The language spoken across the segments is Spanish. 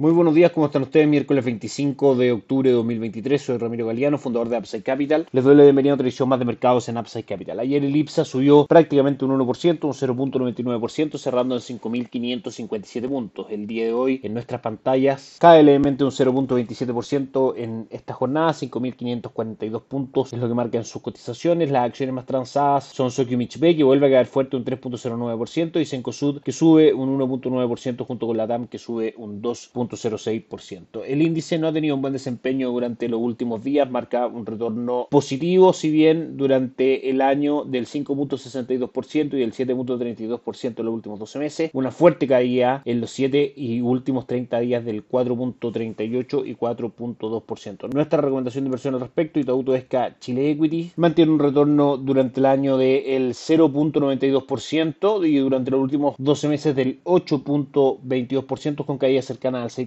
Muy buenos días, ¿cómo están ustedes? Miércoles 25 de octubre de 2023, soy Ramiro Galeano, fundador de Upside Capital. Les doy la bienvenida a otra edición más de mercados en Upside Capital. Ayer el IPSA subió prácticamente un 1%, un 0.99%, cerrando en 5.557 puntos. El día de hoy en nuestras pantallas cae levemente un 0.27% en esta jornada, 5.542 puntos es lo que marcan sus cotizaciones. Las acciones más transadas son Sokyo Michbe, que vuelve a caer fuerte un 3.09%, y Sencosud, que sube un 1.9% junto con la TAM, que sube un 2. 0.06%. El índice no ha tenido un buen desempeño durante los últimos días, marca un retorno positivo, si bien durante el año del 5.62% y del 7.32% en los últimos 12 meses, una fuerte caída en los 7 y últimos 30 días del 4.38 y 4.2%. Nuestra recomendación de inversión al respecto, Itaú Esca Chile Equity, mantiene un retorno durante el año del 0.92% y durante los últimos 12 meses del 8.22% con caída cercana al 6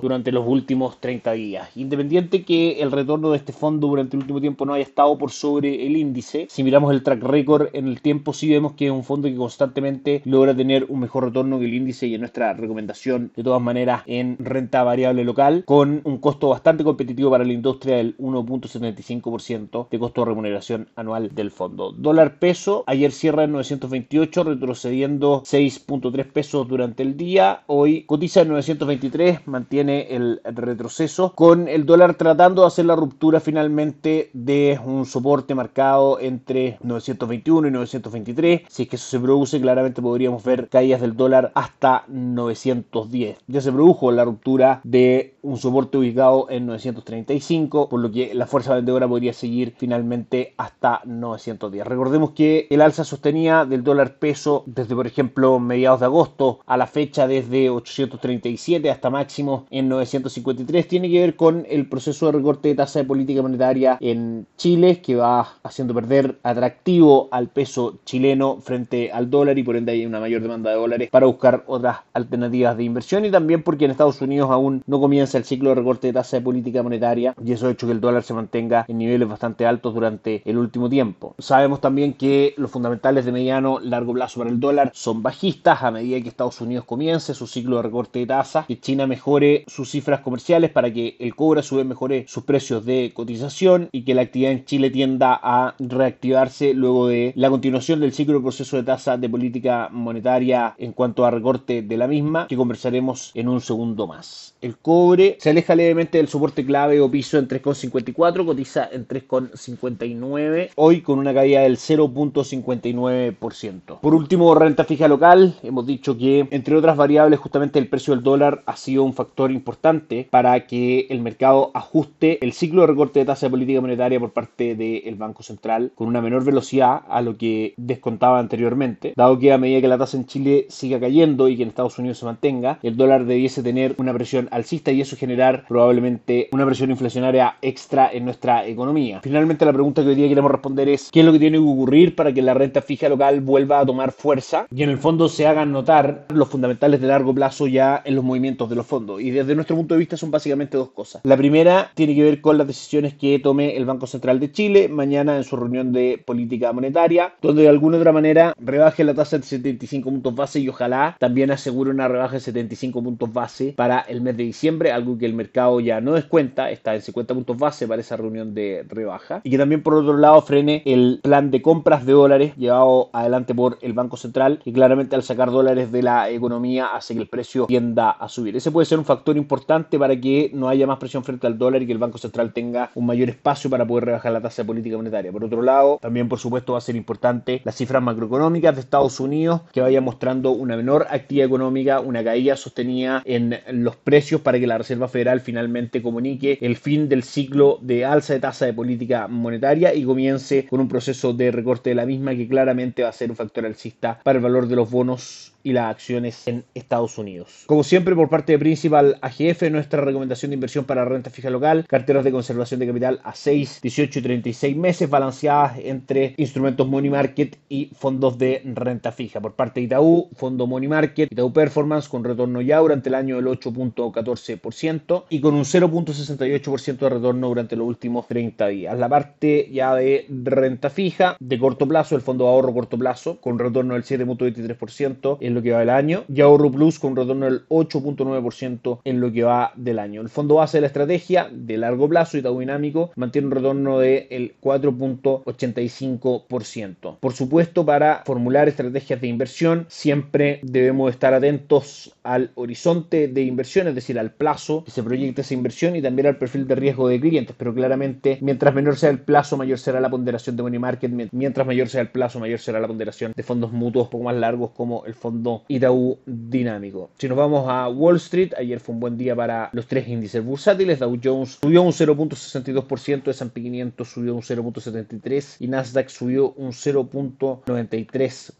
durante los últimos 30 días. Independiente que el retorno de este fondo durante el último tiempo no haya estado por sobre el índice, si miramos el track record en el tiempo, sí vemos que es un fondo que constantemente logra tener un mejor retorno que el índice y en nuestra recomendación, de todas maneras, en renta variable local, con un costo bastante competitivo para la industria del 1.75% de costo de remuneración anual del fondo. Dólar peso, ayer cierra en 928, retrocediendo 6.3 pesos durante el día, hoy cotiza en 923 mantiene el retroceso, con el dólar tratando de hacer la ruptura finalmente de un soporte marcado entre 921 y 923. Si es que eso se produce, claramente podríamos ver caídas del dólar hasta 910. Ya se produjo la ruptura de un soporte ubicado en 935, por lo que la fuerza vendedora podría seguir finalmente hasta 910. Recordemos que el alza sostenía del dólar peso desde, por ejemplo, mediados de agosto a la fecha desde 837 hasta máximo en 953 tiene que ver con el proceso de recorte de tasa de política monetaria en Chile que va haciendo perder atractivo al peso chileno frente al dólar y por ende hay una mayor demanda de dólares para buscar otras alternativas de inversión y también porque en Estados Unidos aún no comienza el ciclo de recorte de tasa de política monetaria y eso ha hecho que el dólar se mantenga en niveles bastante altos durante el último tiempo. Sabemos también que los fundamentales de mediano largo plazo para el dólar son bajistas a medida que Estados Unidos comience su ciclo de recorte de tasa, que China mejore sus cifras comerciales para que el cobre a su vez mejore sus precios de cotización y que la actividad en Chile tienda a reactivarse luego de la continuación del ciclo de proceso de tasa de política monetaria en cuanto a recorte de la misma, que conversaremos en un segundo más. El cobre se aleja levemente del soporte clave o piso en 3,54, cotiza en 3,59, hoy con una caída del 0.59%. Por último, renta fija local, hemos dicho que entre otras variables justamente el precio del dólar ha sido un factor importante para que el mercado ajuste el ciclo de recorte de tasa de política monetaria por parte del Banco Central con una menor velocidad a lo que descontaba anteriormente, dado que a medida que la tasa en Chile siga cayendo y que en Estados Unidos se mantenga, el dólar debiese tener una presión alcista y eso generar probablemente una presión inflacionaria extra en nuestra economía. Finalmente la pregunta que hoy día queremos responder es ¿qué es lo que tiene que ocurrir para que la renta fija local vuelva a tomar fuerza y en el fondo se hagan notar los fundamentales de largo plazo ya en los movimientos de los fondos? Y desde nuestro punto de vista son básicamente dos cosas. La primera tiene que ver con las decisiones que tome el Banco Central de Chile mañana en su reunión de política monetaria, donde de alguna otra manera rebaje la tasa de 75 puntos base y ojalá también asegure una rebaja de 75 puntos base para el mes de diciembre, algo que el mercado ya no descuenta, está en 50 puntos base para esa reunión de rebaja, y que también por otro lado frene el plan de compras de dólares llevado adelante por el Banco Central, y claramente al sacar dólares de la economía hace que el precio tienda a subir. Ese puede ser un factor importante para que no haya más presión frente al dólar y que el Banco Central tenga un mayor espacio para poder rebajar la tasa de política monetaria. Por otro lado, también por supuesto va a ser importante las cifras macroeconómicas de Estados Unidos que vayan mostrando una menor actividad económica, una caída sostenida en los precios para que la Reserva Federal finalmente comunique el fin del ciclo de alza de tasa de política monetaria y comience con un proceso de recorte de la misma que claramente va a ser un factor alcista para el valor de los bonos y las acciones en Estados Unidos. Como siempre, por parte de Principal AGF, nuestra recomendación de inversión para renta fija local, carteras de conservación de capital a 6, 18 y 36 meses, balanceadas entre instrumentos money market y fondos de renta fija. Por parte de Itaú, fondo money market, Itaú Performance con retorno ya durante el año del 8.14% y con un 0.68% de retorno durante los últimos 30 días. La parte ya de renta fija de corto plazo, el fondo de ahorro corto plazo con retorno del 7.23% en lo que va del año y ahorro plus con retorno del 8.9% en lo que va del año. El fondo base de la estrategia de largo plazo, Itaú Dinámico, mantiene un retorno del 4.85%. Por supuesto, para formular estrategias de inversión, siempre debemos estar atentos al horizonte de inversión, es decir, al plazo que se proyecta esa inversión y también al perfil de riesgo de clientes. Pero claramente, mientras menor sea el plazo, mayor será la ponderación de money market. Mientras mayor sea el plazo, mayor será la ponderación de fondos mutuos poco más largos como el fondo Itaú Dinámico. Si nos vamos a Wall Street, ayer fue un buen día para los tres índices bursátiles. Dow Jones subió un 0.62%, S&P 500 subió un 0.73% y Nasdaq subió un 0.93%.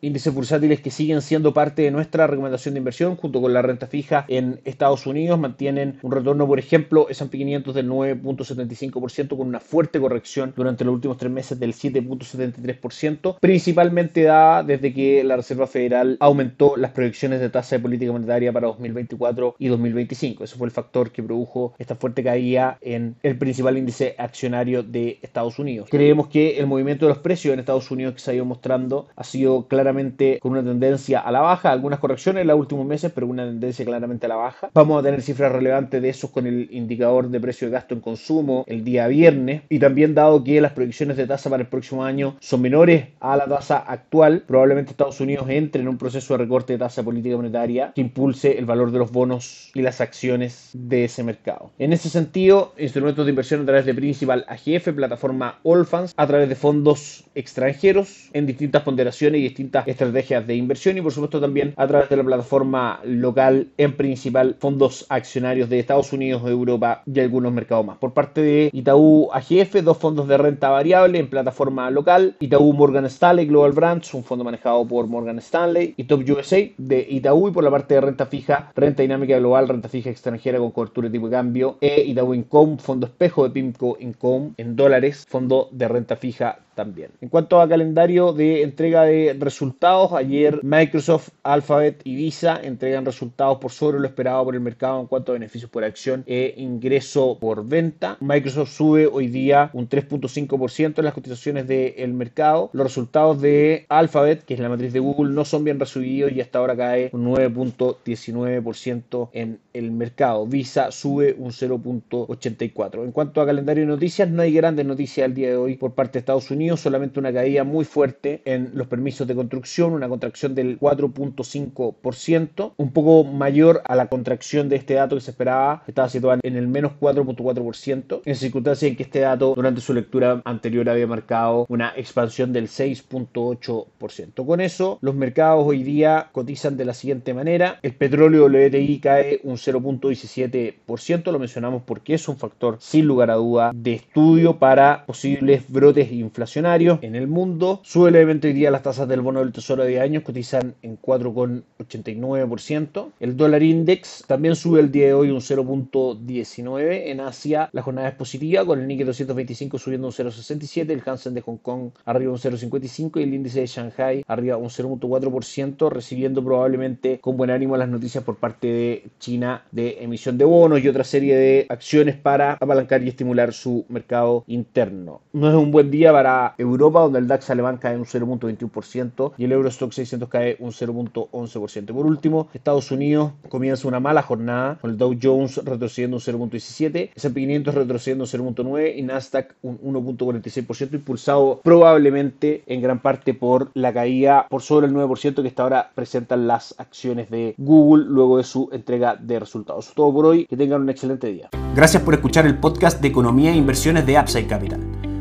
Índices bursátiles que siguen siendo parte de nuestra recomendación de inversión junto con la renta fija en Estados Unidos mantienen un retorno, por ejemplo, S&P 500 del 9.75% con una fuerte corrección durante los últimos tres meses del 7.73%, principalmente dada desde que la Reserva Federal aumentó las proyecciones de tasa de política monetaria para 2024 y 2025. Eso fue el factor que produjo esta fuerte caída en el principal índice accionario de Estados Unidos. Creemos que el movimiento de los precios en Estados Unidos que se ha ido mostrando ha sido claramente con una tendencia a la baja, algunas correcciones en los últimos meses, pero una tendencia claramente a la baja. Vamos a tener cifras relevantes de esos con el indicador de precio de gasto en consumo el día viernes y también dado que las proyecciones de tasa para el próximo año son menores a la tasa actual, probablemente Estados Unidos entre en un proceso de recorte de tasa política monetaria que impulse el valor de los bonos y las acciones de ese mercado. En ese sentido, instrumentos de inversión a través de Principal AGF, plataforma Allfans, a través de fondos extranjeros en distintas ponderaciones y distintas estrategias de inversión y por supuesto también a través de la plataforma local en principal fondos accionarios de Estados Unidos, Europa y algunos mercados más. Por parte de Itaú AGF, dos fondos de renta variable en plataforma local, Itaú Morgan Stanley Global Brands, un fondo manejado por Morgan Stanley y Top USA de Itaú y por la parte de renta fija, renta dinámica global, renta fija extranjera con cobertura de tipo de cambio e Itaú Income, fondo espejo de PIMCO Income en dólares, fondo de renta fija En cuanto a calendario de entrega de resultados, ayer Microsoft, Alphabet y Visa entregan resultados por sobre lo esperado por el mercado en cuanto a beneficios por acción e ingreso por venta. Microsoft sube hoy día un 3.5% en las cotizaciones del mercado. Los resultados de Alphabet, que es la matriz de Google, no son bien recibidos y hasta ahora cae un 9.19% en el mercado. Visa sube un 0.84%. En cuanto a calendario de noticias, no hay grandes noticias el día de hoy por parte de Estados Unidos solamente una caída muy fuerte en los permisos de construcción, una contracción del 4.5%, un poco mayor a la contracción de este dato que se esperaba, estaba situada en el menos 4.4%, en circunstancias en que este dato durante su lectura anterior había marcado una expansión del 6.8%. Con eso, los mercados hoy día cotizan de la siguiente manera, el petróleo WTI cae un 0.17%, lo mencionamos porque es un factor sin lugar a duda de estudio para posibles brotes inflacionarios en el mundo. Sube levemente hoy día las tasas del bono del tesoro de años, cotizan en 4,89%. El dólar index también sube el día de hoy un 0.19%. En Asia la jornada es positiva, con el Nikkei 225 subiendo un 0.67%, el Hansen de Hong Kong arriba un 0.55% y el índice de Shanghai arriba un 0.4%, recibiendo probablemente con buen ánimo las noticias por parte de China de emisión de bonos y otra serie de acciones para apalancar y estimular su mercado interno. No es un buen día para Europa, donde el DAX alemán cae un 0.21% y el Eurostock 600 cae un 0.11%. Por último, Estados Unidos comienza una mala jornada con el Dow Jones retrocediendo un 0.17, S&P 500 retrocediendo un 0.9 y Nasdaq un 1.46%, impulsado probablemente en gran parte por la caída por sobre el 9% que hasta ahora presentan las acciones de Google luego de su entrega de resultados. Todo por hoy, que tengan un excelente día. Gracias por escuchar el podcast de Economía e Inversiones de Upside Capital.